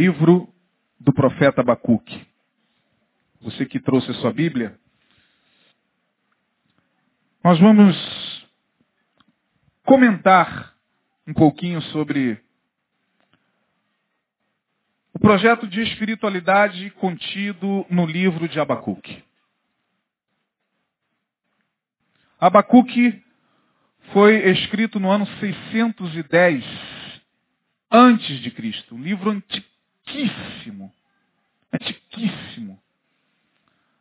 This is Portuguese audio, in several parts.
Livro do profeta Abacuque. Você que trouxe a sua Bíblia, nós vamos comentar um pouquinho sobre o projeto de espiritualidade contido no livro de Abacuque. Abacuque foi escrito no ano 610 antes de Cristo, um livro antiquíssimo, antiquíssimo.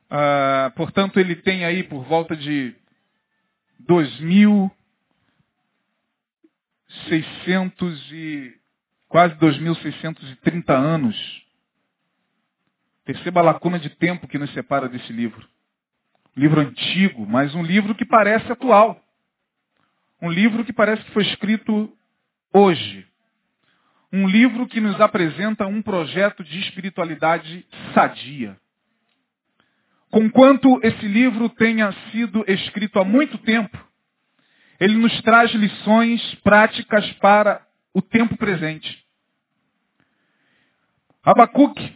Ah, portanto, ele tem aí por volta de 2.600 e quase 2.630 anos. Perceba a lacuna de tempo que nos separa desse livro. livro antigo, mas um livro que parece atual. Um livro que parece que foi escrito hoje. Um livro que nos apresenta um projeto de espiritualidade sadia. Conquanto esse livro tenha sido escrito há muito tempo, ele nos traz lições práticas para o tempo presente. Abacuque,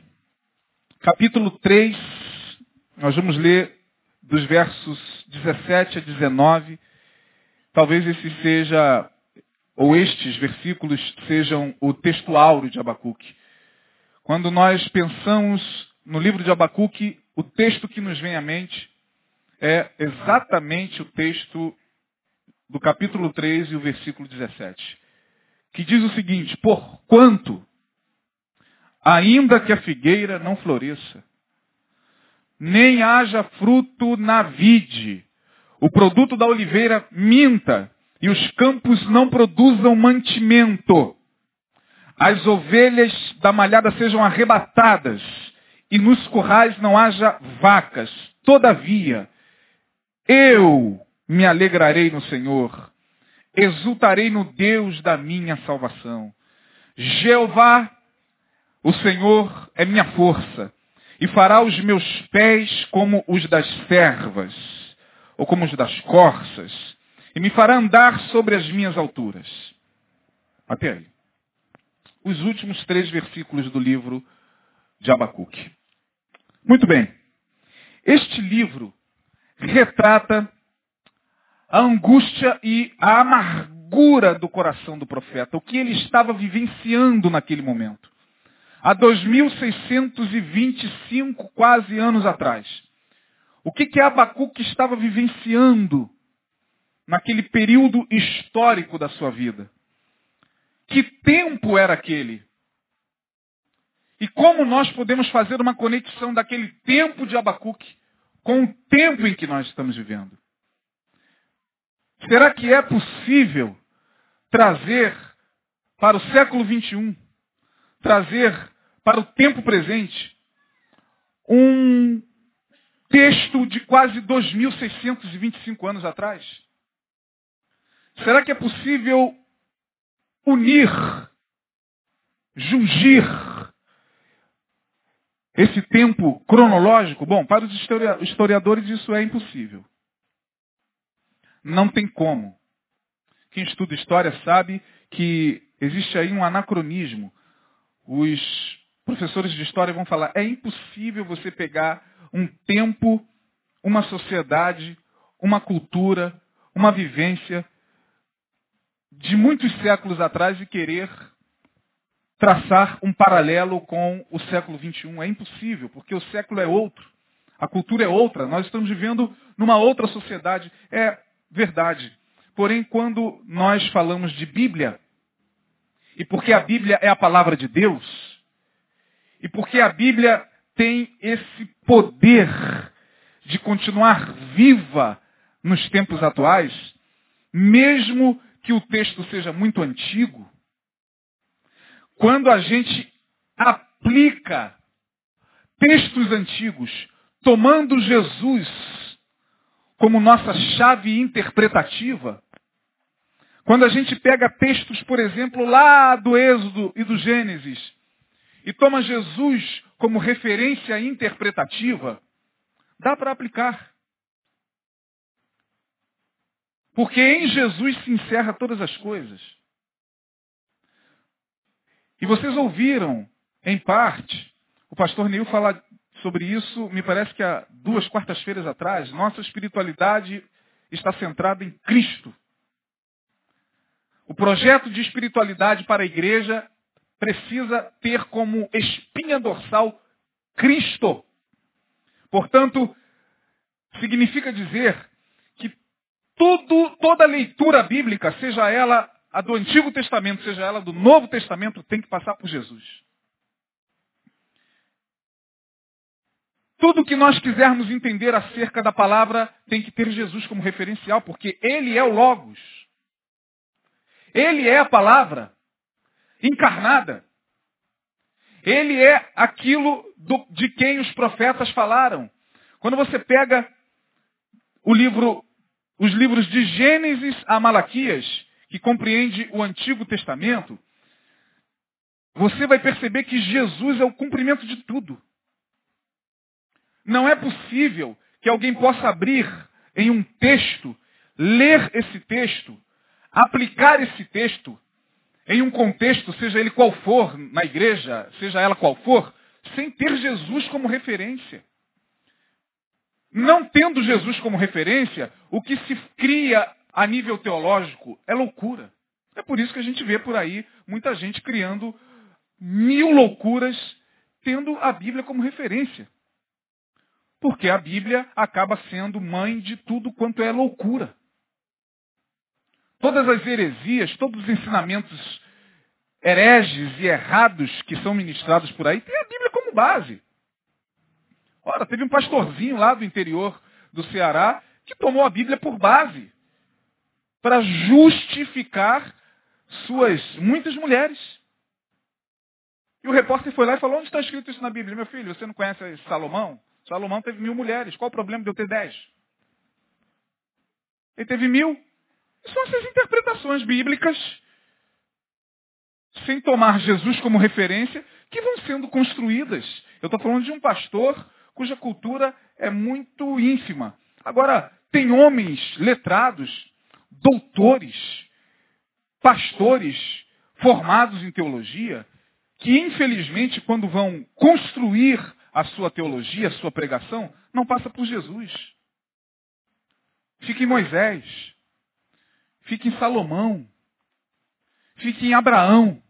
capítulo 3, nós vamos ler dos versos 17 a 19. Talvez esse seja, ou estes versículos sejam o texto áureo de Abacuque. Quando nós pensamos no livro de Abacuque, o texto que nos vem à mente é exatamente o texto do capítulo 3 e o versículo 17, que diz o seguinte, porquanto, ainda que a figueira não floresça, nem haja fruto na vide, o produto da oliveira minta, e os campos não produzam mantimento, as ovelhas da malhada sejam arrebatadas, e nos currais não haja vacas. Todavia, eu me alegrarei no Senhor, exultarei no Deus da minha salvação. Jeová, o Senhor, é minha força, e fará os meus pés como os das servas, ou como os das corças, e me fará andar sobre as minhas alturas. Até aí. Os últimos três versículos do livro de Abacuque. Muito bem. Este livro retrata a angústia e a amargura do coração do profeta, o que ele estava vivenciando naquele momento. Há 2.625 quase anos atrás. O que que Abacuque estava vivenciando naquele período histórico da sua vida? Que tempo era aquele? E como nós podemos fazer uma conexão daquele tempo de Abacuque com o tempo em que nós estamos vivendo? Será que é possível trazer para o século 21, trazer para o tempo presente, um texto de quase 2.625 anos atrás? Será que é possível unir, jungir esse tempo cronológico, bom, para os historiadores isso é impossível. Não tem como. Quem estuda história sabe que existe aí um anacronismo. Os professores de história vão falar, é impossível você pegar um tempo, uma sociedade, uma cultura, uma vivência de muitos séculos atrás e querer traçar um paralelo com o século XXI. É impossível, porque o século é outro, a cultura é outra, nós estamos vivendo numa outra sociedade. É verdade. Porém, quando nós falamos de Bíblia, e porque a Bíblia é a palavra de Deus, e porque a Bíblia tem esse poder de continuar viva nos tempos atuais, mesmo que o texto seja muito antigo, quando a gente aplica textos antigos, tomando Jesus como nossa chave interpretativa, quando a gente pega textos, por exemplo, lá do Êxodo e do Gênesis, e toma Jesus como referência interpretativa, dá para aplicar. Porque em Jesus se encerra todas as coisas. E vocês ouviram Em parte, o pastor Neil fala sobre isso, me parece que há duas quartas-feiras atrás. Nossa espiritualidade está centrada em Cristo. O projeto de espiritualidade para a igreja precisa ter como espinha dorsal Cristo. Portanto, significa dizer tudo, toda leitura bíblica, seja ela a do Antigo Testamento, seja ela do Novo Testamento, tem que passar por Jesus. Tudo que nós quisermos entender acerca da palavra tem que ter Jesus como referencial, porque Ele é o Logos. Ele é a palavra encarnada. Ele é aquilo do, de quem os profetas falaram. Quando você pega o livro, os livros de Gênesis a Malaquias, que compreende o Antigo Testamento, você vai perceber que Jesus é o cumprimento de tudo. Não é possível que alguém possa abrir em um texto, ler esse texto, aplicar esse texto em um contexto, seja ele qual for, na igreja, seja ela qual for, sem ter Jesus como referência. Não tendo Jesus como referência, o que se cria a nível teológico é loucura. É por isso que a gente vê por aí muita gente criando mil loucuras, tendo a Bíblia como referência. Porque a Bíblia acaba sendo mãe de tudo quanto é loucura. Todas as heresias, todos os ensinamentos hereges e errados que são ministrados por aí, tem a Bíblia como base. Ora, teve um pastorzinho lá do interior do Ceará que tomou a Bíblia por base para justificar suas muitas mulheres. E o repórter foi lá e falou, onde está escrito isso na Bíblia? Meu filho, você não conhece Salomão? Salomão teve mil mulheres. Qual o problema de eu ter dez? Ele teve mil. São essas interpretações bíblicas, sem tomar Jesus como referência, que vão sendo construídas. Eu estou falando de um pastor cuja cultura é muito ínfima. Agora, tem homens letrados, doutores, pastores formados em teologia, que infelizmente, quando vão construir a sua teologia, a sua pregação, não passa por Jesus. Fica em Moisés. Fica em Salomão. Fica em Abraão.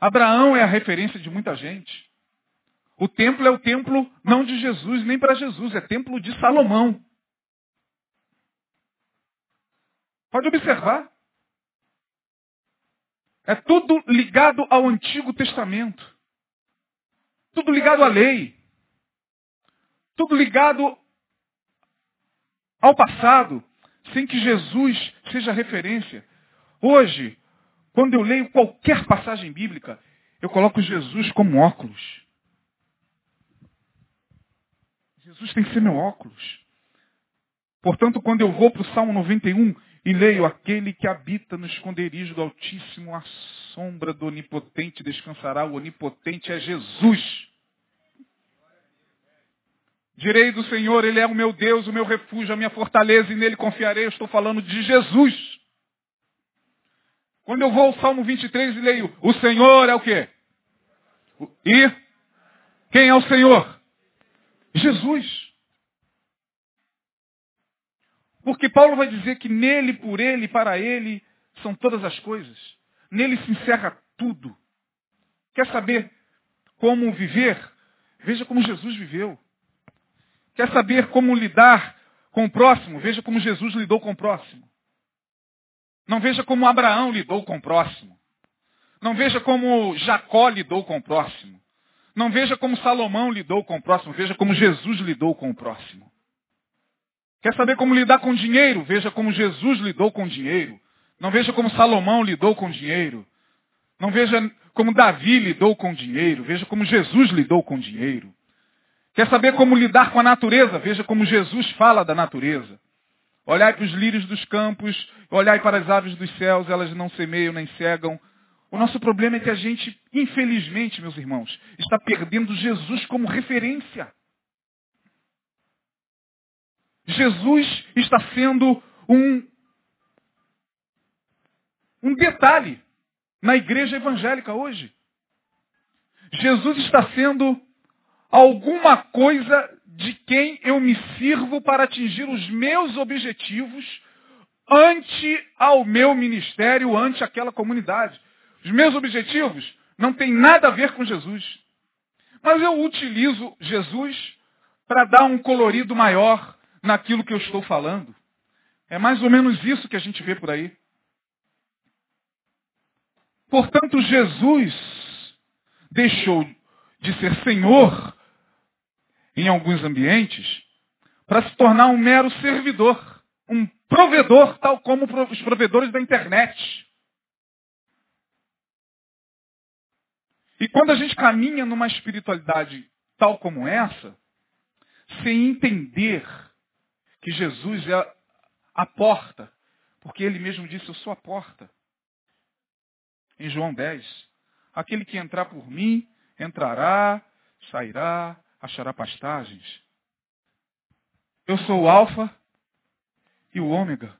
Abraão é a referência de muita gente. O templo é o templo não de Jesus, nem para Jesus, é templo de Salomão. Pode observar. É tudo ligado ao Antigo Testamento. Tudo ligado à lei. Tudo ligado ao passado, sem que Jesus seja referência. Hoje, quando eu leio qualquer passagem bíblica, eu coloco Jesus como óculos. Jesus tem que ser meu óculos. Portanto, quando eu vou para o Salmo 91 e leio aquele que habita no esconderijo do Altíssimo, a sombra do Onipotente descansará. O Onipotente é Jesus. Direi do Senhor, Ele é o meu Deus, o meu refúgio, a minha fortaleza, e nele confiarei. Eu estou falando de Jesus. Quando eu vou ao Salmo 23 e leio, o Senhor é o quê? E quem é o Senhor? Jesus. Porque Paulo vai dizer que nele, por ele, para ele, são todas as coisas. Nele se encerra tudo. Quer saber como viver? Veja como Jesus viveu. Quer saber como lidar com o próximo? Veja como Jesus lidou com o próximo. Não veja como Abraão lidou com o próximo. Não veja como Jacó lidou com o próximo. Não veja como Salomão lidou com o próximo. Veja como Jesus lidou com o próximo. Quer saber como lidar com dinheiro? Veja como Jesus lidou com dinheiro. Não veja como Salomão lidou com dinheiro. Não veja como Davi lidou com dinheiro. Veja como Jesus lidou com dinheiro. Quer saber como lidar com a natureza? Veja como Jesus fala da natureza. Olhai para os lírios dos campos, olhai para as aves dos céus, elas não semeiam nem cegam. O nosso problema é que a gente, infelizmente, meus irmãos, está perdendo Jesus como referência. Jesus está sendo um, um detalhe na igreja evangélica hoje. Jesus está sendo alguma coisa de quem eu me sirvo para atingir os meus objetivos ante ao meu ministério, ante aquela comunidade. Os meus objetivos não têm nada a ver com Jesus. Mas eu utilizo Jesus para dar um colorido maior naquilo que eu estou falando. É mais ou menos isso que a gente vê por aí. Portanto, Jesus deixou de ser Senhor em alguns ambientes para se tornar um mero servidor, um provedor, tal como os provedores da internet. E quando a gente caminha numa espiritualidade tal como essa, sem entender que Jesus é a porta, porque ele mesmo disse, eu sou a porta. Em João 10, aquele que entrar por mim, entrará, sairá, achará pastagens. Eu sou o alfa e o ômega,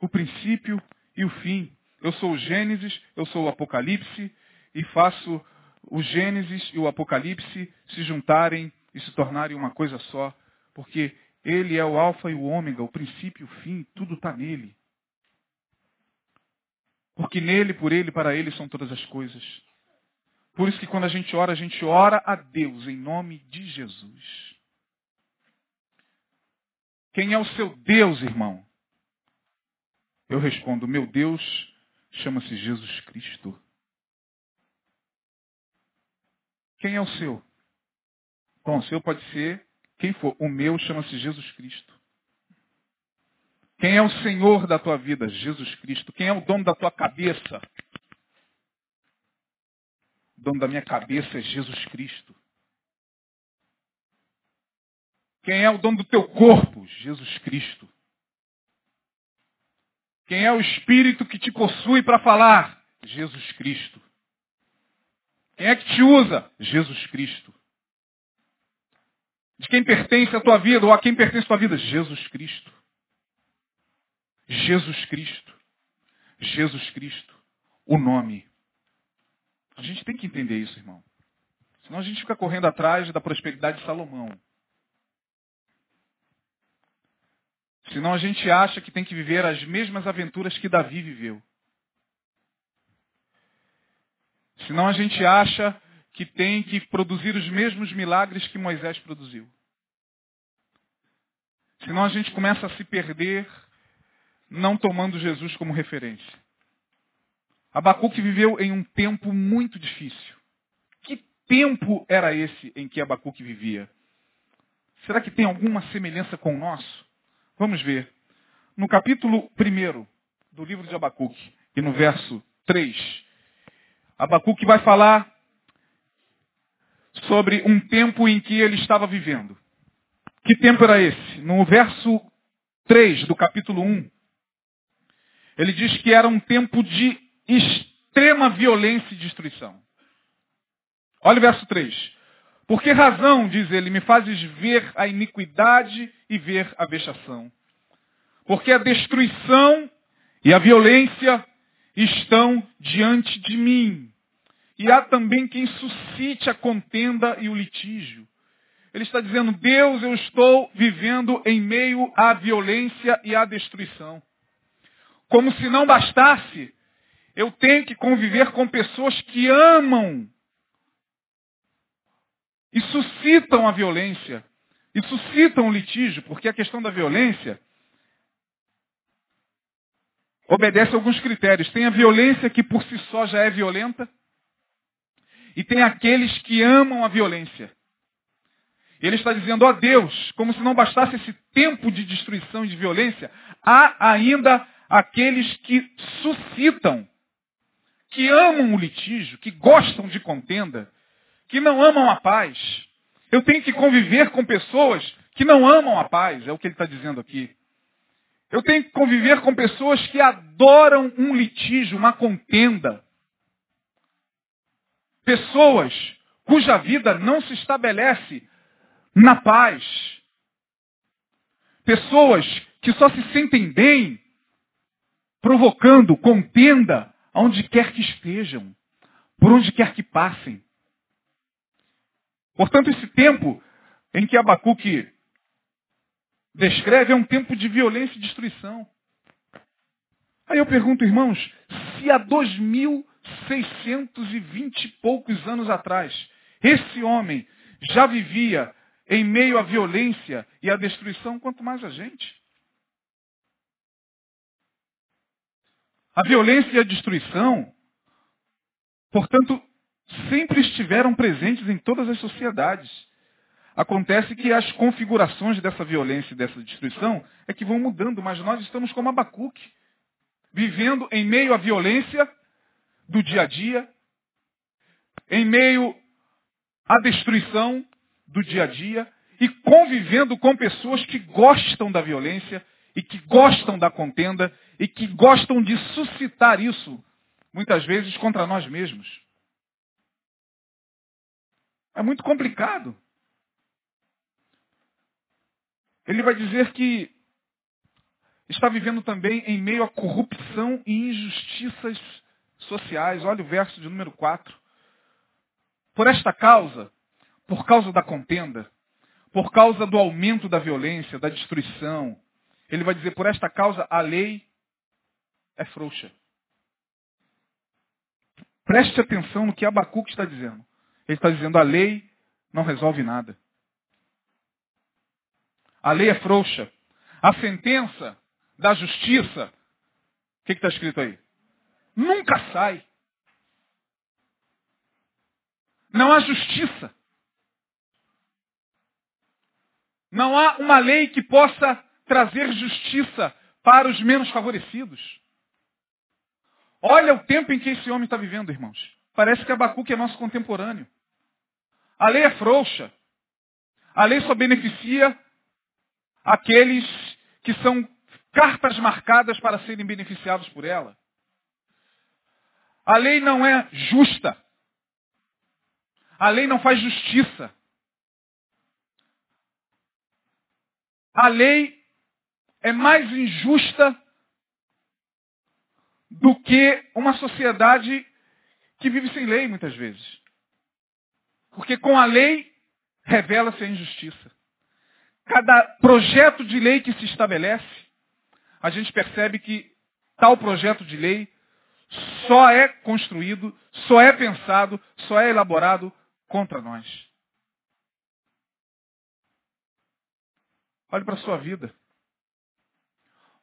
o princípio e o fim. Eu sou o Gênesis, eu sou o Apocalipse e faço o Gênesis e o Apocalipse se juntarem e se tornarem uma coisa só, porque ele é o alfa e o ômega, o princípio e o fim, tudo está nele. Porque nele, por ele, para ele são todas as coisas. Por isso que quando a gente ora, a gente ora a Deus em nome de Jesus. Quem é o seu Deus, irmão? Eu respondo, meu Deus chama-se Jesus Cristo. Quem é o seu? Bom, o seu pode ser quem for. O meu chama-se Jesus Cristo. Quem é o Senhor da tua vida? Jesus Cristo. Quem é o dono da tua cabeça? O dono da minha cabeça é Jesus Cristo. Quem é o dono do teu corpo? Jesus Cristo. Quem é o espírito que te possui para falar? Jesus Cristo. Quem é que te usa? Jesus Cristo. De quem pertence a tua vida ou a quem pertence a tua vida? Jesus Cristo. Jesus Cristo. Jesus Cristo. O nome. A gente tem que entender isso, irmão. Senão a gente fica correndo atrás da prosperidade de Salomão. Senão a gente acha que tem que viver as mesmas aventuras que Davi viveu. Senão a gente acha que tem que produzir os mesmos milagres que Moisés produziu. Senão a gente começa a se perder não tomando Jesus como referência. Abacuque viveu em um tempo muito difícil. Que tempo era esse em que Abacuque vivia? Será que tem alguma semelhança com o nosso? Vamos ver. No capítulo 1 do livro de Abacuque e no verso 3, Abacuque vai falar sobre um tempo em que ele estava vivendo. Que tempo era esse? No verso 3 do capítulo 1, ele diz que era um tempo de extrema violência e destruição. Olha o verso 3. Por que razão, diz ele, me fazes ver a iniquidade e ver a vexação? Porque a destruição e a violência estão diante de mim. E há também quem suscite a contenda e o litígio. Ele está dizendo, Deus, eu estou vivendo em meio à violência e à destruição. Como se não bastasse, eu tenho que conviver com pessoas que amam e suscitam a violência, e suscitam o litígio, porque a questão da violência obedece a alguns critérios. Tem a violência que por si só já é violenta, e tem aqueles que amam a violência. Ele está dizendo, ó Deus, como se não bastasse esse tempo de destruição e de violência, há ainda aqueles que suscitam, que amam o litígio, que gostam de contenda, que não amam a paz. Eu tenho que conviver com pessoas que não amam a paz, é o que ele está dizendo aqui. Eu tenho que conviver com pessoas que adoram um litígio, uma contenda. Pessoas cuja vida não se estabelece na paz. Pessoas que só se sentem bem provocando contenda aonde quer que estejam, por onde quer que passem. Portanto, esse tempo em que Abacuque descreve é um tempo de violência e destruição. Aí eu pergunto, irmãos, se há 2.620 e poucos anos atrás, esse homem já vivia em meio à violência e à destruição, quanto mais a gente. A violência e a destruição, portanto, sempre estiveram presentes em todas as sociedades. Acontece que as configurações dessa violência e dessa destruição é que vão mudando, mas nós estamos como Abacuque, vivendo em meio à violência do dia a dia, em meio à destruição do dia a dia e convivendo com pessoas que gostam da violência e que gostam da contenda e que gostam de suscitar isso, muitas vezes, contra nós mesmos. É muito complicado. Ele vai dizer que está vivendo também em meio à corrupção e injustiças sociais. Olha o verso de número 4. Por esta causa, por causa da contenda, por causa do aumento da violência, da destruição, ele vai dizer, por esta causa a lei é frouxa. Preste atenção no que Abacuque está dizendo. Ele está dizendo, a lei não resolve nada. A lei é frouxa. A sentença da justiça, o que está escrito aí? Nunca sai. Não há justiça. Não há uma lei que possa trazer justiça para os menos favorecidos. Olha o tempo em que esse homem está vivendo, irmãos. Parece que Abacuque é nosso contemporâneo. A lei é frouxa. A lei só beneficia aqueles que são cartas marcadas para serem beneficiados por ela. A lei não é justa. A lei não faz justiça. A lei é mais injusta do que uma sociedade que vive sem lei, muitas vezes. Porque com a lei revela-se a injustiça. Cada projeto de lei que se estabelece, a gente percebe que tal projeto de lei só é construído, só é pensado, só é elaborado contra nós. Olhe para a sua vida.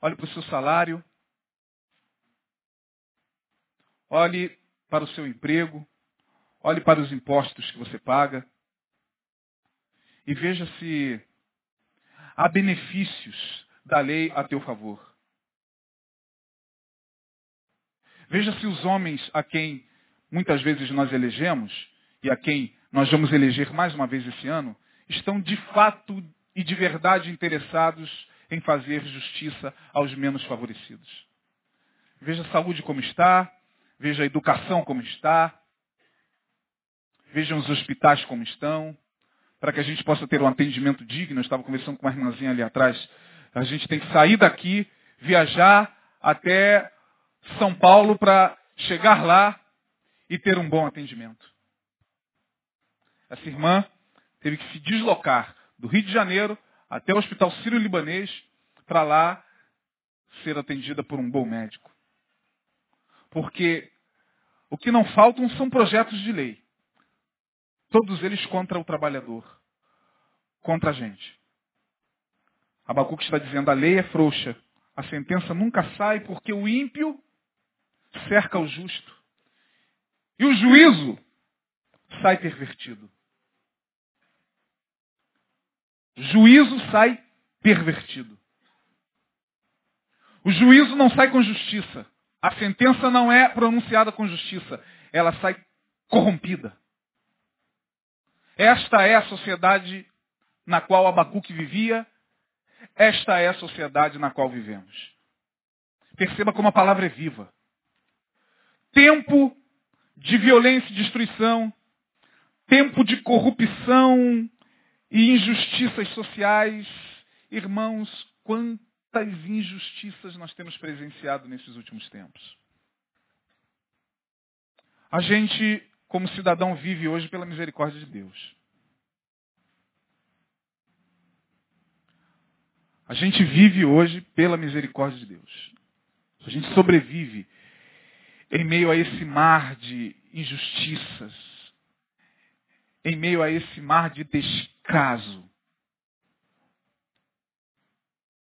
Olhe para o seu salário. Olhe para o seu emprego. Olhe para os impostos que você paga. E veja se há benefícios da lei a teu favor. Veja se os homens a quem muitas vezes nós elegemos e a quem nós vamos eleger mais uma vez esse ano, estão de fato e de verdade interessados em fazer justiça aos menos favorecidos. Veja a saúde como está, veja a educação como está, vejam os hospitais como estão, para que a gente possa ter um atendimento digno. Eu estava conversando com uma irmãzinha ali atrás. A gente tem que sair daqui, viajar até São Paulo para chegar lá e ter um bom atendimento. Essa irmã teve que se deslocar do Rio de Janeiro até o Hospital Sírio-Libanês para lá ser atendida por um bom médico. Porque o que não faltam são projetos de lei. Todos eles contra o trabalhador, contra a gente. Abacuque está dizendo, a lei é frouxa, a sentença nunca sai porque o ímpio cerca o justo. E o juízo sai pervertido. Juízo sai pervertido. O juízo não sai com justiça. A sentença não é pronunciada com justiça. Ela sai corrompida. Esta é a sociedade na qual Abacuque vivia. Esta é a sociedade na qual vivemos. Perceba como a palavra é viva. Tempo de violência e destruição. Tempo de corrupção e injustiças sociais. Irmãos, quantas injustiças nós temos presenciado nesses últimos tempos. A gente, como cidadão vive hoje pela misericórdia de Deus. A gente vive hoje pela misericórdia de Deus. A gente sobrevive em meio a esse mar de injustiças, em meio a esse mar de descaso.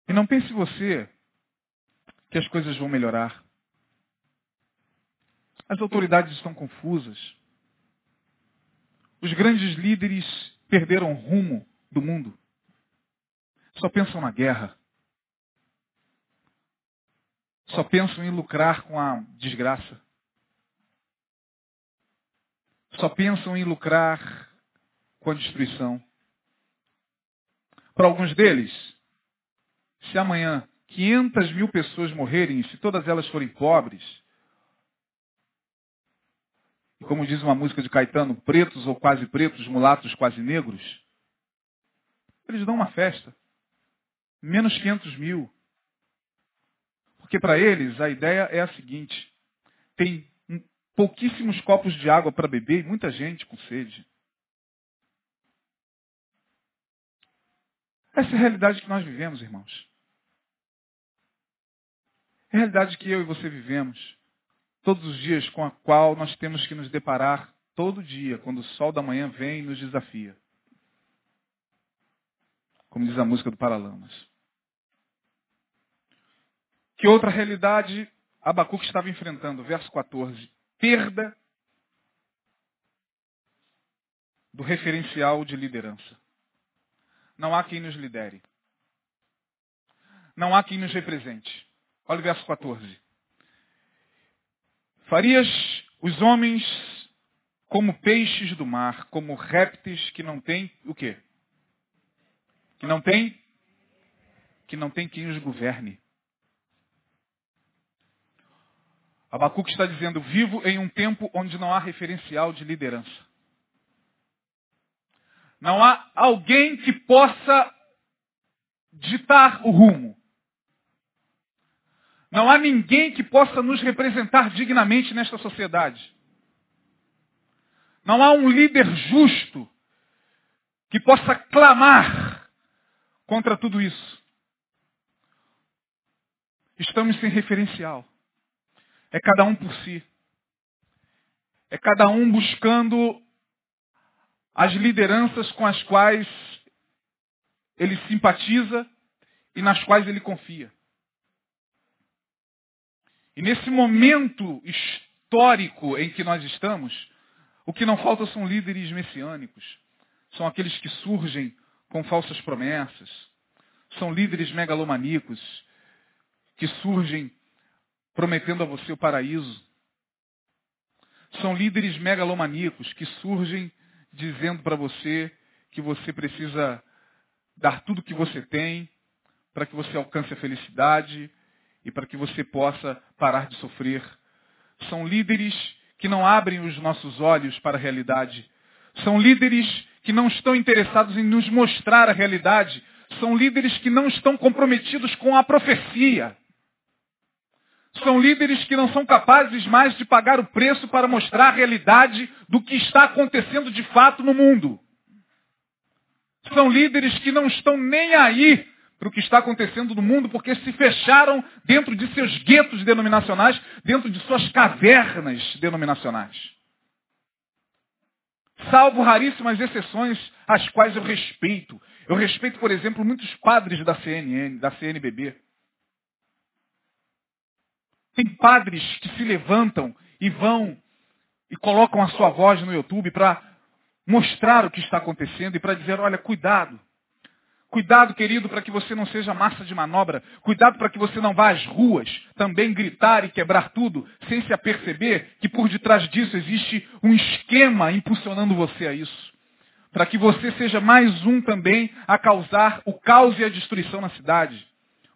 E não pense você que as coisas vão melhorar. As autoridades estão confusas. Os grandes líderes perderam rumo do mundo. Só pensam na guerra. Só pensam em lucrar com a desgraça. Só pensam em lucrar com a destruição. Para alguns deles, se amanhã 500 mil pessoas morrerem, se todas elas forem pobres, e como diz uma música de Caetano, pretos ou quase pretos, mulatos quase negros, eles dão uma festa. Menos 500 mil. Porque para eles a ideia é a seguinte: tem pouquíssimos copos de água para beber e muita gente com sede. Essa é a realidade que nós vivemos, irmãos. É a realidade que eu e você vivemos todos os dias, com a qual nós temos que nos deparar todo dia, quando o sol da manhã vem e nos desafia. Como diz a música do Paralamas. Que outra realidade Abacuque estava enfrentando? Verso 14. Perda do referencial de liderança. Não há quem nos lidere. Não há quem nos represente. Olha o verso 14. Farias os homens como peixes do mar, como répteis que não têm o quê? Que não tem que não tem quem os governe. Abacuque está dizendo, vivo em um tempo onde não há referencial de liderança. Não há alguém que possa ditar o rumo. Não há ninguém que possa nos representar dignamente nesta sociedade. Não há um líder justo que possa clamar contra tudo isso. Estamos sem referencial. É cada um por si. É cada um buscando as lideranças com as quais ele simpatiza e nas quais ele confia. E nesse momento histórico em que nós estamos, o que não falta são líderes messiânicos. São aqueles que surgem com falsas promessas. São líderes megalomaníacos que surgem prometendo a você o paraíso. São líderes megalomaníacos que surgem dizendo para você que você precisa dar tudo o que você tem para que você alcance a felicidade, e para que você possa parar de sofrer. São líderes que não abrem os nossos olhos para a realidade. São líderes que não estão interessados em nos mostrar a realidade. São líderes que não estão comprometidos com a profecia. São líderes que não são capazes mais de pagar o preço para mostrar a realidade do que está acontecendo de fato no mundo. São líderes que não estão nem aí para o que está acontecendo no mundo, porque se fecharam dentro de seus guetos denominacionais, dentro de suas cavernas denominacionais. Salvo raríssimas exceções, as quais eu respeito. Eu respeito, por exemplo, muitos padres da CNN, da CNBB. Tem padres que se levantam e vão e colocam a sua voz no YouTube para mostrar o que está acontecendo e para dizer, olha, cuidado. Cuidado, querido, para que você não seja massa de manobra. Cuidado para que você não vá às ruas também gritar e quebrar tudo, sem se aperceber que por detrás disso existe um esquema impulsionando você a isso. Para que você seja mais um também a causar o caos e a destruição na cidade.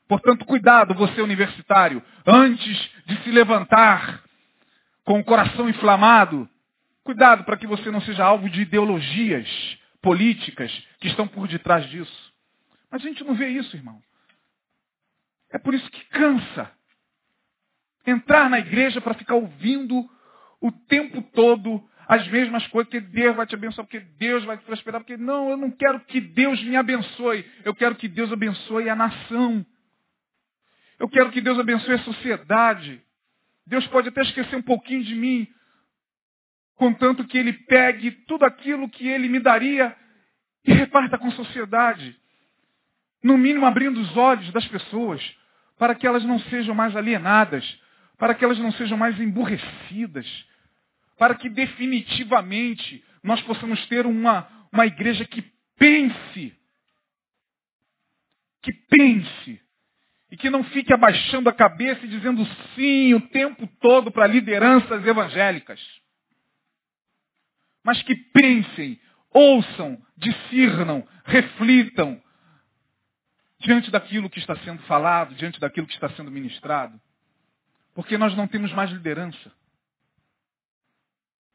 Portanto, cuidado, você universitário, antes de se levantar com o coração inflamado, cuidado para que você não seja alvo de ideologias políticas que estão por detrás disso. A gente não vê isso, irmão. É por isso que cansa. Entrar na igreja para ficar ouvindo o tempo todo as mesmas coisas, porque Deus vai te abençoar, porque Deus vai te prosperar, porque não, eu não quero que Deus me abençoe, eu quero que Deus abençoe a nação. Eu quero que Deus abençoe a sociedade. Deus pode até esquecer um pouquinho de mim, contanto que Ele pegue tudo aquilo que Ele me daria e reparta com a sociedade. No mínimo abrindo os olhos das pessoas, para que elas não sejam mais alienadas, para que elas não sejam mais emburrecidas, para que definitivamente nós possamos ter uma, uma igreja que pense, que pense, e que não fique abaixando a cabeça e dizendo sim o tempo todo para lideranças evangélicas. Mas que pensem, ouçam, discernam, reflitam diante daquilo que está sendo falado, diante daquilo que está sendo ministrado. Porque nós não temos mais liderança.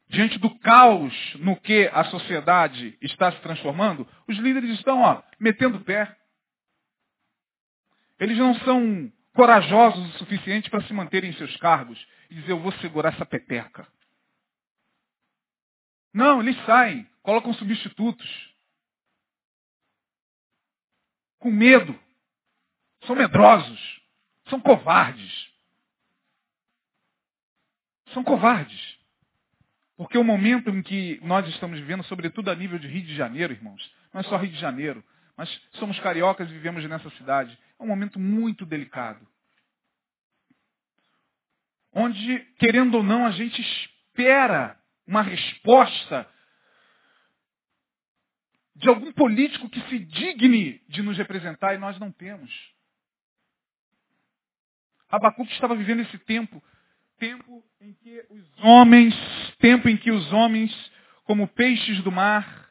Diante do caos no que a sociedade está se transformando, os líderes estão ó, metendo pé. Eles não são corajosos o suficiente para se manterem em seus cargos e dizer, eu vou segurar essa peteca. Não, eles saem, colocam substitutos. Com medo. São medrosos. São covardes. São covardes. Porque o momento em que nós estamos vivendo, sobretudo a nível de Rio de Janeiro, irmãos, não é só Rio de Janeiro, mas somos cariocas e vivemos nessa cidade. É um momento muito delicado. Onde, querendo ou não, a gente espera uma resposta de algum político que se digne de nos representar e nós não temos. Abacuque estava vivendo esse tempo, tempo em que os homens, tempo em que os homens, como peixes do mar,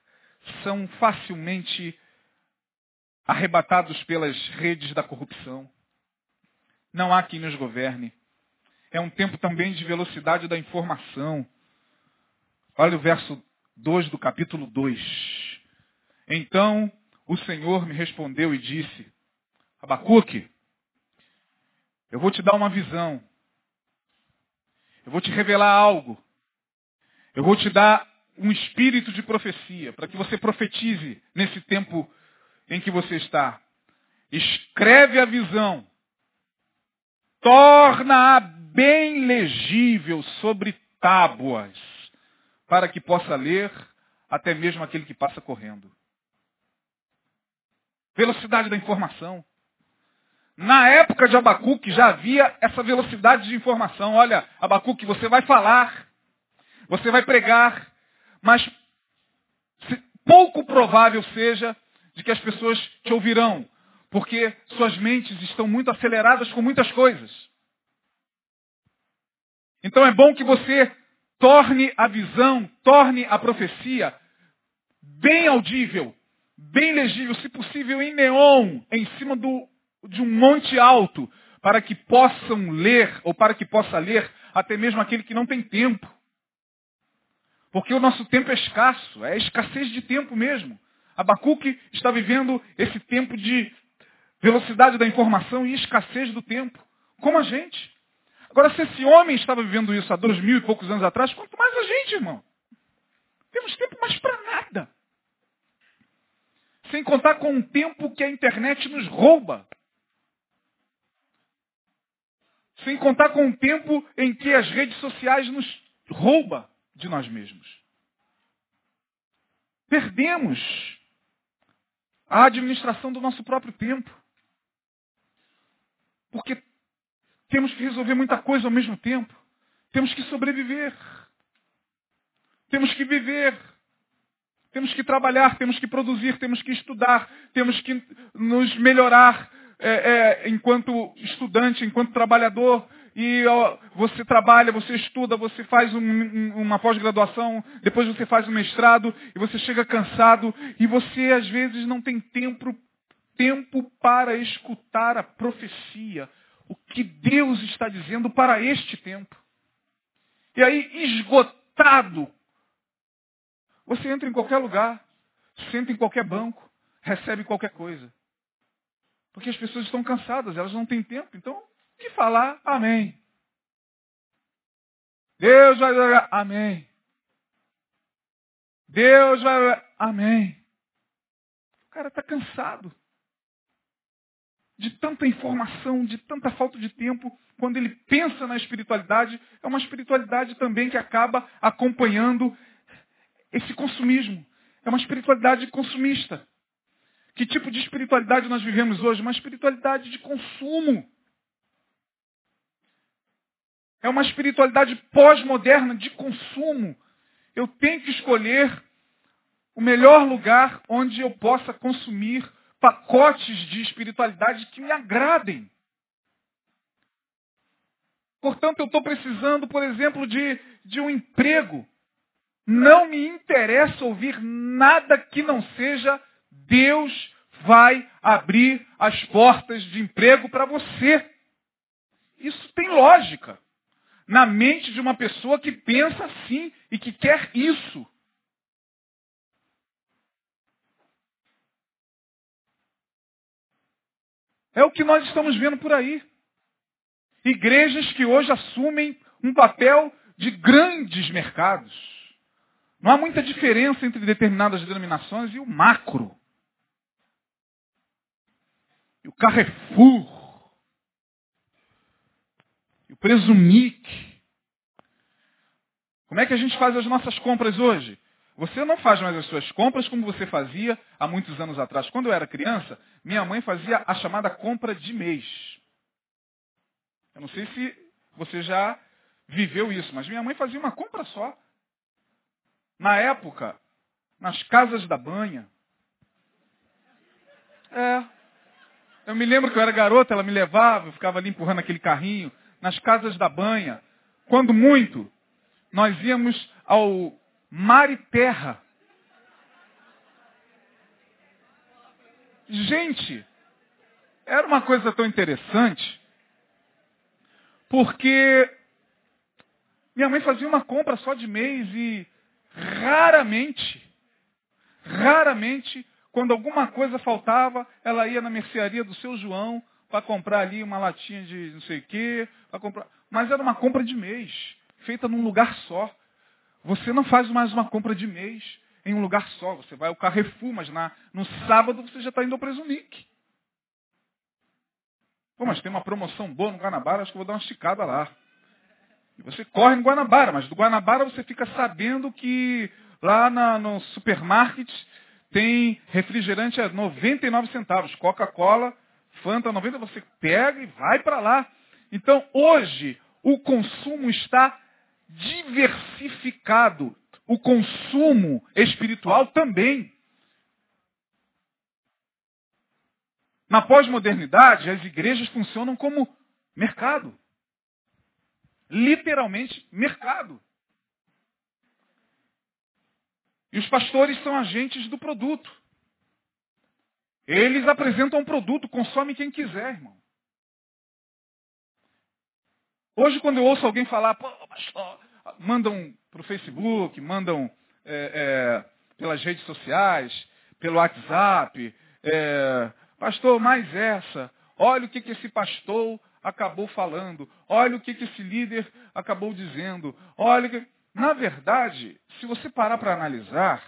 são facilmente arrebatados pelas redes da corrupção. Não há quem nos governe. É um tempo também de velocidade da informação. Olha o verso 2 do capítulo 2. Então o Senhor me respondeu e disse, Abacuque, eu vou te dar uma visão. Eu vou te revelar algo. Eu vou te dar um espírito de profecia, para que você profetize nesse tempo em que você está. Escreve a visão. Torna-a bem legível sobre tábuas, para que possa ler até mesmo aquele que passa correndo. Velocidade da informação. Na época de Abacuque já havia essa velocidade de informação. Olha, Abacuque, você vai falar, você vai pregar, mas pouco provável seja de que as pessoas te ouvirão, porque suas mentes estão muito aceleradas com muitas coisas. Então é bom que você torne a visão, torne a profecia bem audível, bem legível, se possível em neon, em cima do, de um monte alto, para que possam ler, ou para que possa ler até mesmo aquele que não tem tempo. Porque o nosso tempo é escasso, é escassez de tempo mesmo. Abacuque está vivendo esse tempo de velocidade da informação e escassez do tempo, como a gente. Agora, se esse homem estava vivendo isso há dois mil e poucos anos atrás, quanto mais a gente, irmão. Temos tempo mais para nada. Sem contar com o tempo que a internet nos rouba. Sem contar com o tempo em que as redes sociais nos rouba de nós mesmos. Perdemos a administração do nosso próprio tempo. Porque temos que resolver muita coisa ao mesmo tempo. Temos que sobreviver. Temos que viver. Temos que trabalhar, temos que produzir, temos que estudar, temos que nos melhorar é, é, enquanto estudante, enquanto trabalhador, e ó, você trabalha, você estuda, você faz um, um, uma pós-graduação, depois você faz um mestrado, e você chega cansado, e você às vezes não tem tempo, tempo para escutar a profecia, o que Deus está dizendo para este tempo. E aí, esgotado, você entra em qualquer lugar, senta em qualquer banco, recebe qualquer coisa. Porque as pessoas estão cansadas, elas não têm tempo. Então, que falar? Amém. Deus vai dar. Amém. Deus vai. Amém. O cara está cansado de tanta informação, de tanta falta de tempo. Quando ele pensa na espiritualidade, é uma espiritualidade também que acaba acompanhando esse consumismo. É uma espiritualidade consumista. Que tipo de espiritualidade nós vivemos hoje? Uma espiritualidade de consumo. É uma espiritualidade pós-moderna de consumo. Eu tenho que escolher o melhor lugar onde eu possa consumir pacotes de espiritualidade que me agradem. Portanto, eu estou precisando, por exemplo, de, de um emprego. Não me interessa ouvir nada que não seja Deus vai abrir as portas de emprego para você. Isso tem lógica. Na mente de uma pessoa que pensa assim e que quer isso. É o que nós estamos vendo por aí. Igrejas que hoje assumem um papel de grandes mercados. Não há muita diferença entre determinadas denominações e o macro. E o Carrefour. E o Presumic. Como é que a gente faz as nossas compras hoje? Você não faz mais as suas compras como você fazia há muitos anos atrás. Quando eu era criança, minha mãe fazia a chamada compra de mês. Eu não sei se você já viveu isso, mas minha mãe fazia uma compra só. Na época, nas casas da banha. É. Eu me lembro que eu era garota, ela me levava, eu ficava ali empurrando aquele carrinho. Nas casas da banha. Quando muito, nós íamos ao mar e terra. Gente, era uma coisa tão interessante, porque minha mãe fazia uma compra só de mês e raramente, raramente, quando alguma coisa faltava, ela ia na mercearia do seu João para comprar ali uma latinha de não sei o quê, comprar. Mas era uma compra de mês, feita num lugar só. Você não faz mais uma compra de mês em um lugar só. Você vai ao Carrefour, mas na, no sábado você já está indo ao Presunic. Pô, mas tem uma promoção boa no Guanabara, acho que vou dar uma esticada lá. E você corre no Guanabara, mas do Guanabara você fica sabendo que lá na, no supermarket tem refrigerante a 99 centavos. Coca-Cola, Fanta 90, você pega e vai para lá. Então, hoje, o consumo está diversificado o consumo espiritual também. Na pós-modernidade, as igrejas funcionam como mercado. Literalmente, mercado. E os pastores são agentes do produto. Eles apresentam um produto, consome quem quiser, irmão. Hoje, quando eu ouço alguém falar, pastor, mandam para o Facebook, mandam é, é, pelas redes sociais, pelo WhatsApp. É, pastor, mais essa. Olha o que, que esse pastor acabou falando. Olha o que, que esse líder acabou dizendo. Olha que... Na verdade, se você parar para analisar,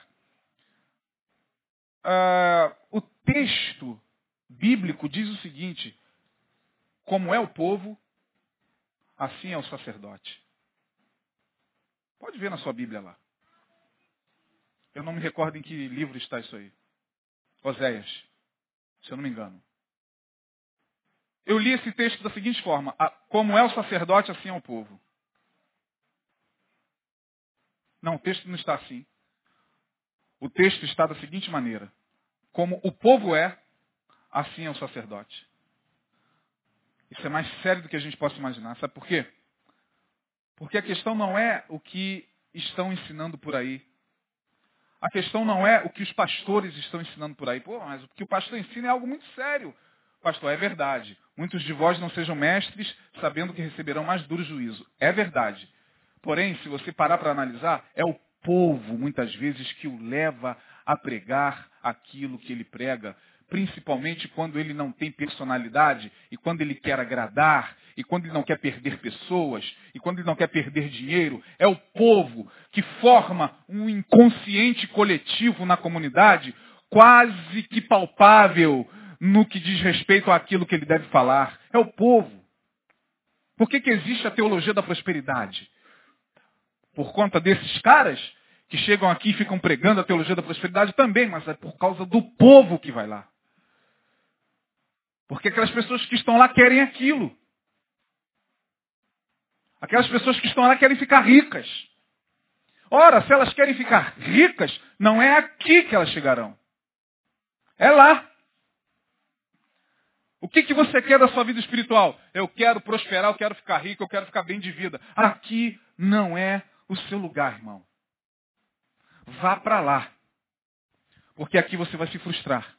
uh, o texto bíblico diz o seguinte, como é o povo, assim é o sacerdote. Pode ver na sua Bíblia lá. Eu não me recordo em que livro está isso aí. Oséias, se eu não me engano. Eu li esse texto da seguinte forma: como é o sacerdote, assim é o povo. Não, o texto não está assim. O texto está da seguinte maneira: como o povo é, assim é o sacerdote. Isso é mais sério do que a gente possa imaginar. Sabe por quê? Porque a questão não é o que estão ensinando por aí. A questão não é o que os pastores estão ensinando por aí. Pô, mas o que o pastor ensina é algo muito sério. Pastor, é verdade. Muitos de vós não sejam mestres, sabendo que receberão mais duro juízo. É verdade. Porém, se você parar para analisar, é o povo, muitas vezes, que o leva a pregar aquilo que ele prega, principalmente quando ele não tem personalidade e quando ele quer agradar e quando ele não quer perder pessoas e quando ele não quer perder dinheiro, é o povo que forma um inconsciente coletivo na comunidade, quase que palpável no que diz respeito àquilo que ele deve falar. É o povo. Por que, que existe a teologia da prosperidade? Por conta desses caras que chegam aqui e ficam pregando a teologia da prosperidade também, mas é por causa do povo que vai lá. Porque aquelas pessoas que estão lá querem aquilo. Aquelas pessoas que estão lá querem ficar ricas. Ora, se elas querem ficar ricas, não é aqui que elas chegarão. É lá. O que, que você quer da sua vida espiritual? Eu quero prosperar, eu quero ficar rico, eu quero ficar bem de vida. Aqui não é o seu lugar, irmão. Vá para lá. Porque aqui você vai se frustrar.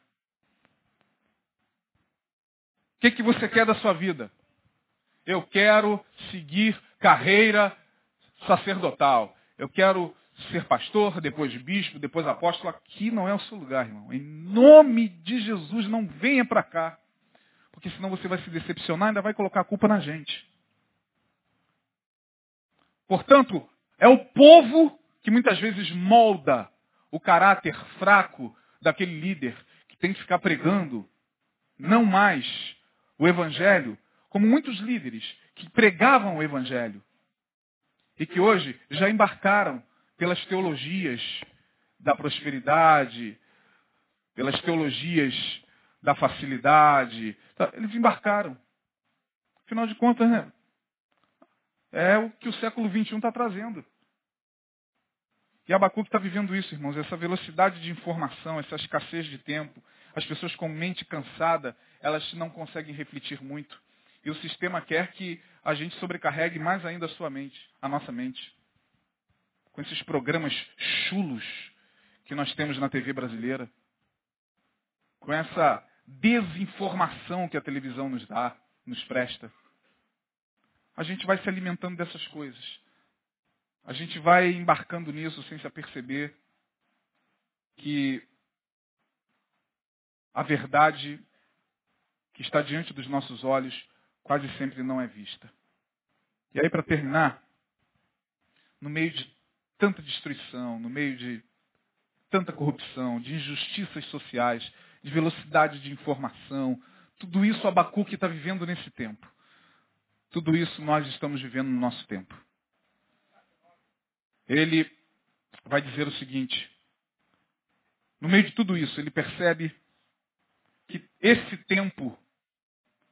O que, que você quer da sua vida? Eu quero seguir carreira sacerdotal. Eu quero ser pastor, depois bispo, depois apóstolo. Aqui não é o seu lugar, irmão. Em nome de Jesus, não venha para cá. Porque senão você vai se decepcionar e ainda vai colocar a culpa na gente. Portanto, é o povo que muitas vezes molda o caráter fraco daquele líder que tem que ficar pregando não mais o evangelho, como muitos líderes que pregavam o evangelho e que hoje já embarcaram pelas teologias da prosperidade, pelas teologias da facilidade. Tá, eles embarcaram. Afinal de contas, né? É o que o século XXI está trazendo. E Abacuque está vivendo isso, irmãos, essa velocidade de informação, essa escassez de tempo. As pessoas com mente cansada, elas não conseguem refletir muito. E o sistema quer que a gente sobrecarregue mais ainda a sua mente, a nossa mente. Com esses programas chulos que nós temos na TV brasileira. Com essa desinformação que a televisão nos dá, nos presta. A gente vai se alimentando dessas coisas. A gente vai embarcando nisso sem se aperceber que a verdade que está diante dos nossos olhos quase sempre não é vista. E aí, para terminar, no meio de tanta destruição, no meio de tanta corrupção, de injustiças sociais, de velocidade de informação, tudo isso Abacuque está vivendo nesse tempo. Tudo isso nós estamos vivendo no nosso tempo ele vai dizer o seguinte: no meio de tudo isso, ele percebe que esse tempo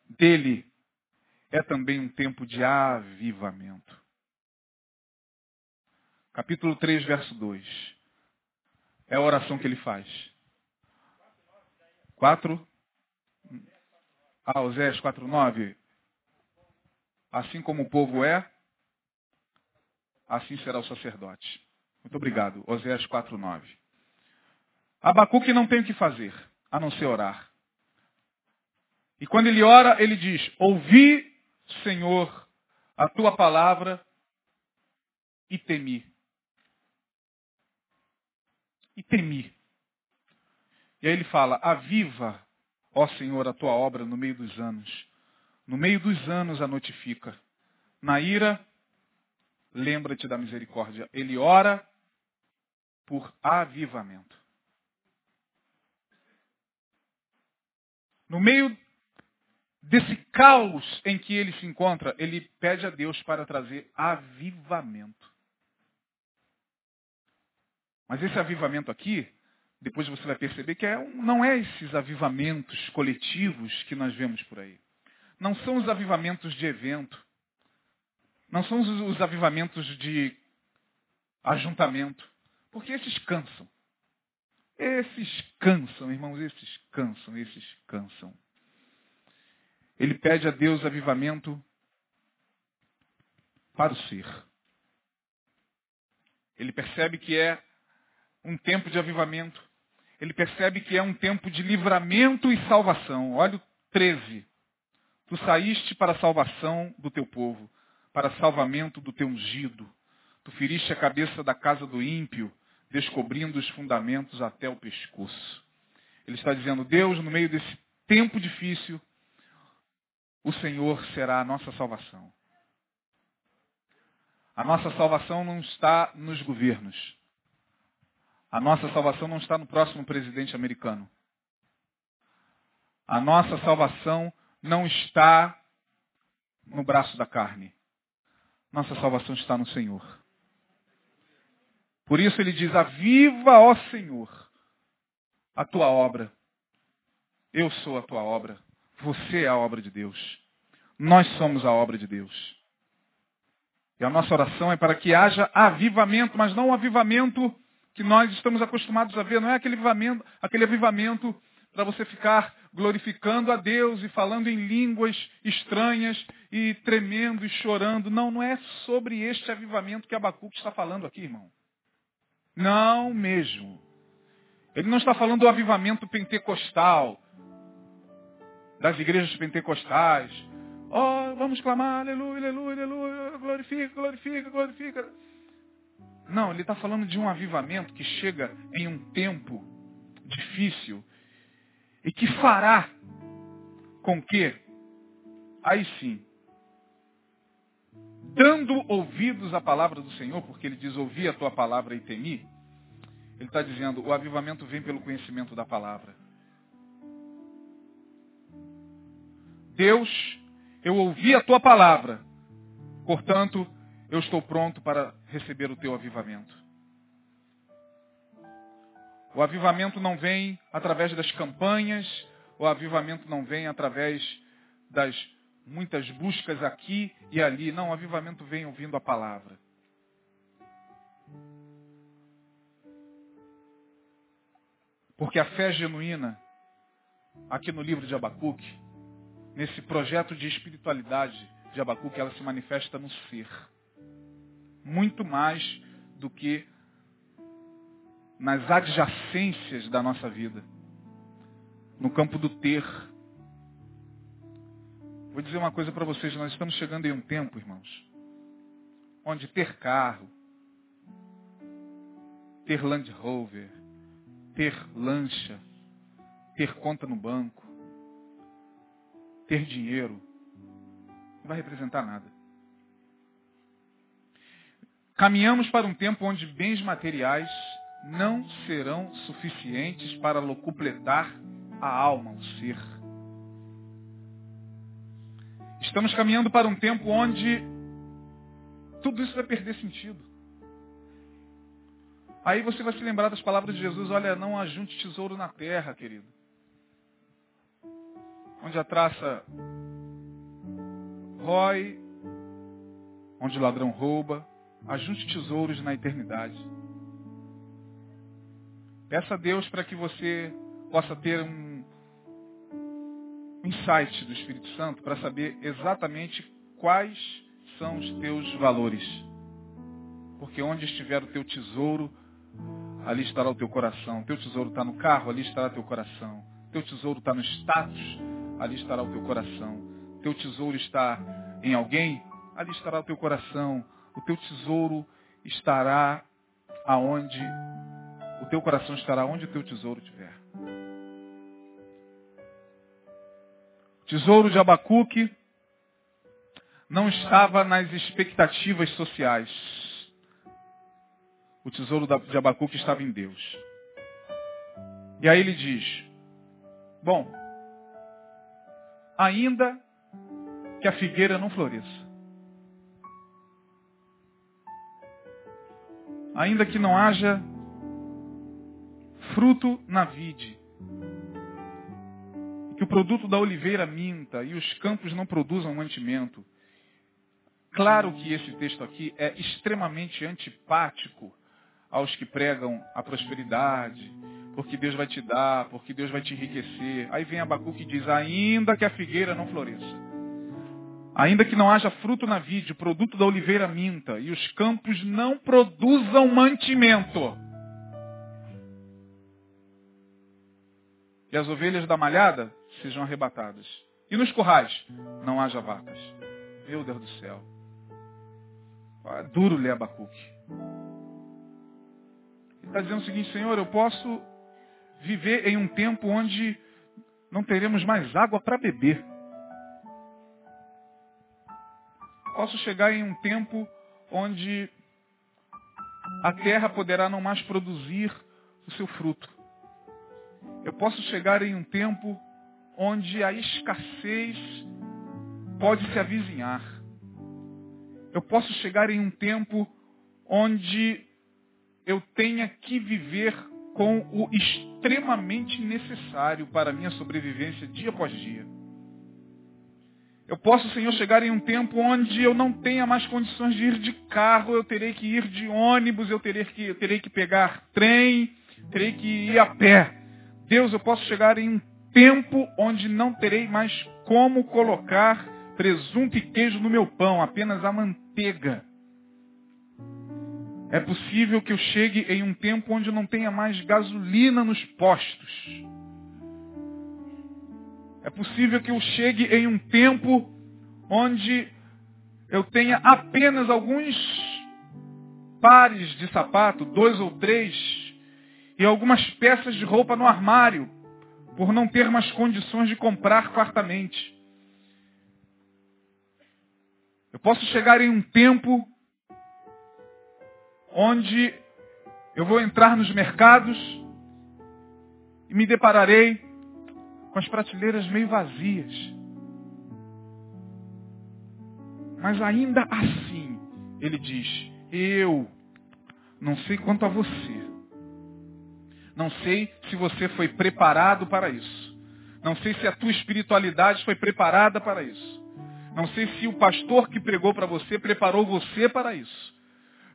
dele é também um tempo de avivamento. Capítulo 3, verso 2. É a oração que ele faz. 4. Ah, Oséias 4, 9. Assim como o povo é, assim será o sacerdote. Muito obrigado. Oséias 4.9. Abacuque não tem o que fazer, a não ser orar. E quando ele ora, ele diz, ouvi, Senhor, a tua palavra e temi. E temi. E aí ele fala, aviva, ó Senhor, a tua obra no meio dos anos. No meio dos anos a notifica. Na ira, lembra-te da misericórdia. Ele ora por avivamento. No meio desse caos em que ele se encontra, ele pede a Deus para trazer avivamento. Mas esse avivamento aqui, depois você vai perceber que é não é esses avivamentos coletivos que nós vemos por aí. Não são os avivamentos de evento. Não são os, os avivamentos de ajuntamento. Porque esses cansam. Esses cansam, irmãos, esses cansam, esses cansam. Ele pede a Deus avivamento para o ser. Ele percebe que é um tempo de avivamento. Ele percebe que é um tempo de livramento e salvação. Olha o 13. Tu saíste para a salvação do teu povo para salvamento do teu ungido. Tu feriste a cabeça da casa do ímpio, descobrindo os fundamentos até o pescoço. Ele está dizendo, Deus, no meio desse tempo difícil, o Senhor será a nossa salvação. A nossa salvação não está nos governos. A nossa salvação não está no próximo presidente americano. A nossa salvação não está no braço da carne. Nossa salvação está no Senhor. Por isso ele diz: Aviva, ó Senhor, a tua obra. Eu sou a tua obra. Você é a obra de Deus. Nós somos a obra de Deus. E a nossa oração é para que haja avivamento, mas não o avivamento que nós estamos acostumados a ver. Não é aquele avivamento, aquele avivamento para você ficar glorificando a Deus e falando em línguas estranhas e tremendo e chorando. Não, não é sobre este avivamento que Abacuque está falando aqui, irmão. Não mesmo. Ele não está falando do avivamento pentecostal, das igrejas pentecostais. Oh, vamos clamar, aleluia, aleluia, aleluia, glorifica, glorifica, glorifica. Não, ele está falando de um avivamento que chega em um tempo difícil e que fará com que, aí sim, dando ouvidos à palavra do Senhor, porque ele diz, ouvi a tua palavra e temi, ele está dizendo, o avivamento vem pelo conhecimento da palavra. Deus, eu ouvi a tua palavra, portanto, eu estou pronto para receber o teu avivamento. O avivamento não vem através das campanhas, o avivamento não vem através das muitas buscas aqui e ali. Não, o avivamento vem ouvindo a palavra. Porque a fé genuína, aqui no livro de Abacuque, nesse projeto de espiritualidade de Abacuque, ela se manifesta no ser. Muito mais do que nas adjacências da nossa vida. No campo do ter. Vou dizer uma coisa para vocês, nós estamos chegando em um tempo, irmãos, onde ter carro, ter Land Rover, ter lancha, ter conta no banco, ter dinheiro, não vai representar nada. Caminhamos para um tempo onde bens materiais não serão suficientes para locupletar a alma, o ser. Estamos caminhando para um tempo onde tudo isso vai perder sentido. Aí você vai se lembrar das palavras de Jesus, olha, não ajunte tesouro na terra, querido. Onde a traça rói, onde o ladrão rouba, ajunte tesouros na eternidade. Peça a Deus para que você possa ter um insight do Espírito Santo para saber exatamente quais são os teus valores. Porque onde estiver o teu tesouro, ali estará o teu coração. Teu tesouro está no carro, ali estará o teu coração. Teu tesouro está no status, ali estará o teu coração. Teu tesouro está em alguém, ali estará o teu coração. O teu tesouro estará aonde o teu coração estará onde o teu tesouro estiver. O tesouro de Abacuque não estava nas expectativas sociais. O tesouro de Abacuque estava em Deus. E aí ele diz, bom, ainda que a figueira não floresça, ainda que não haja fruto na vide. Que o produto da oliveira minta e os campos não produzam mantimento. Claro que esse texto aqui é extremamente antipático aos que pregam a prosperidade, porque Deus vai te dar, porque Deus vai te enriquecer. Aí vem Abacuque e diz, ainda que a figueira não floresça, ainda que não haja fruto na vide, o produto da oliveira minta, e os campos não produzam mantimento. e as ovelhas da malhada sejam arrebatadas. E nos currais não haja vacas. Meu Deus do céu. É duro ler Abacuque. Ele está dizendo o seguinte, Senhor, eu posso viver em um tempo onde não teremos mais água para beber. Posso chegar em um tempo onde a terra poderá não mais produzir o seu fruto. Eu posso chegar em um tempo onde a escassez pode se avizinhar. Eu posso chegar em um tempo onde eu tenha que viver com o extremamente necessário para a minha sobrevivência dia após dia. Eu posso, Senhor, chegar em um tempo onde eu não tenha mais condições de ir de carro, eu terei que ir de ônibus, eu terei que, eu terei que pegar trem, terei que ir a pé. Deus, eu posso chegar em um tempo onde não terei mais como colocar presunto e queijo no meu pão, apenas a manteiga. É possível que eu chegue em um tempo onde não tenha mais gasolina nos postos. É possível que eu chegue em um tempo onde eu tenha apenas alguns pares de sapato, dois ou três, e algumas peças de roupa no armário, por não ter mais condições de comprar fartamente. Eu posso chegar em um tempo onde eu vou entrar nos mercados e me depararei com as prateleiras meio vazias. Mas ainda assim, ele diz, eu não sei quanto a você. Não sei se você foi preparado para isso. Não sei se a tua espiritualidade foi preparada para isso. Não sei se o pastor que pregou para você preparou você para isso.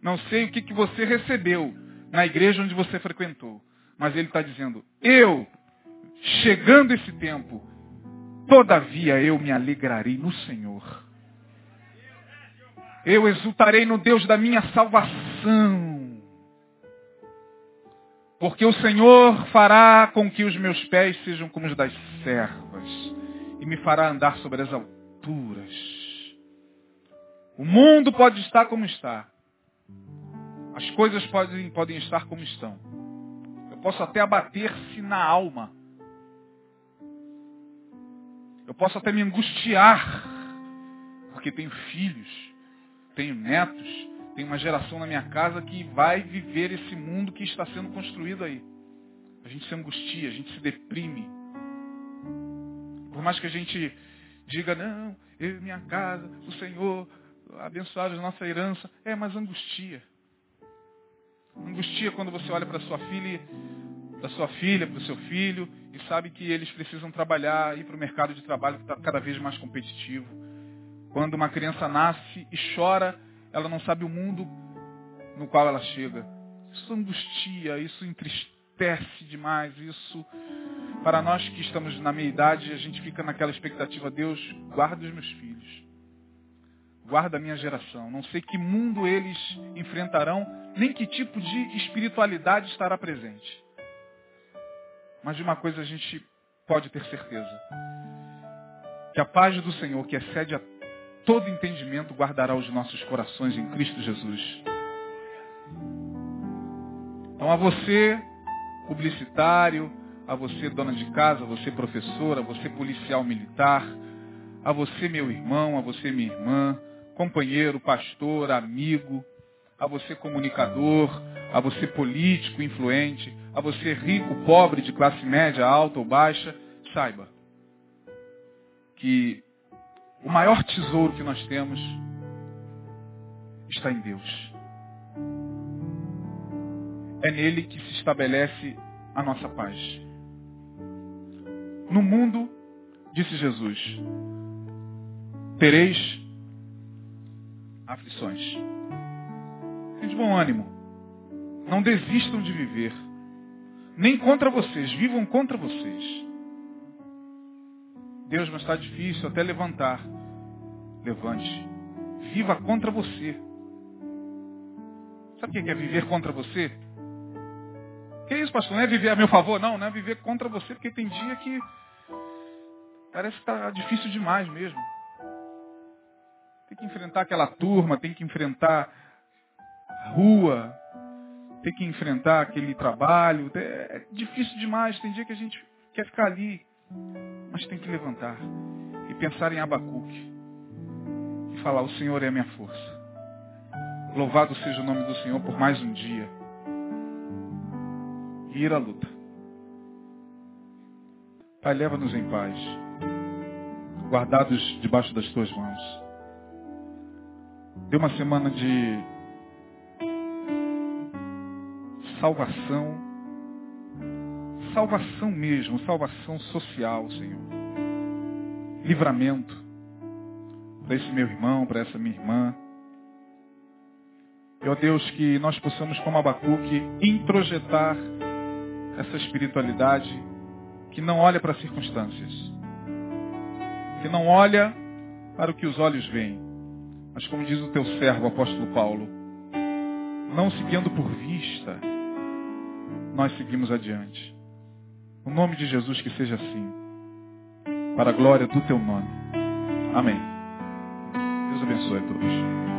Não sei o que, que você recebeu na igreja onde você frequentou. Mas ele está dizendo, eu, chegando esse tempo, todavia eu me alegrarei no Senhor. Eu exultarei no Deus da minha salvação. Porque o Senhor fará com que os meus pés sejam como os das servas e me fará andar sobre as alturas. O mundo pode estar como está, as coisas podem, podem estar como estão. Eu posso até abater-se na alma. Eu posso até me angustiar, porque tenho filhos, tenho netos, tenho uma geração na minha casa que vai viver esse mundo que está sendo construído aí. A gente se angustia, a gente se deprime. Por mais que a gente diga, não, eu e minha casa, o Senhor, abençoados a nossa herança, é, mas angustia. Angustia quando você olha para sua filha, da sua filha, para o seu filho, e sabe que eles precisam trabalhar, ir para o mercado de trabalho que está cada vez mais competitivo. Quando uma criança nasce e chora, ela não sabe o mundo no qual ela chega. Isso angustia, isso entristece demais, isso para nós que estamos na meia idade, a gente fica naquela expectativa, Deus, guarda os meus filhos. Guarda a minha geração. Não sei que mundo eles enfrentarão, nem que tipo de espiritualidade estará presente. Mas de uma coisa a gente pode ter certeza. Que a paz do Senhor, que excede a todo entendimento, guardará os nossos corações em Cristo Jesus. Então a você, publicitário, a você, dona de casa, a você, professora, a você, policial militar, a você, meu irmão, a você, minha irmã, companheiro, pastor, amigo, a você comunicador, a você político, influente, a você rico, pobre, de classe média, alta ou baixa, saiba que o maior tesouro que nós temos está em Deus. É nele que se estabelece a nossa paz. No mundo, disse Jesus, tereis aflições. De bom ânimo. Não desistam de viver. Nem contra vocês. Vivam contra vocês. Deus, mas está difícil até levantar. Levante. Viva contra você. Sabe o que é viver contra você? Que isso, pastor? Não é viver a meu favor? Não, não é viver contra você, porque tem dia que parece que está difícil demais mesmo. Tem que enfrentar aquela turma, tem que enfrentar a rua, ter que enfrentar aquele trabalho. É difícil demais. Tem dia que a gente quer ficar ali. Mas tem que levantar e pensar em Abacuque. E falar, o Senhor é a minha força. Louvado seja o nome do Senhor por mais um dia. E ir à luta. Pai, leva-nos em paz. Guardados debaixo das tuas mãos. Dê uma semana de salvação. Salvação mesmo, salvação social, Senhor. Livramento para esse meu irmão, para essa minha irmã. E, ó Deus, que nós possamos, como Abacuque, introjetar essa espiritualidade que não olha para as circunstâncias, que não olha para o que os olhos veem, mas como diz o teu servo, apóstolo Paulo, não seguindo por vista, nós seguimos adiante. No nome de Jesus que seja assim. Para a glória do teu nome. Amém. Deus abençoe a todos.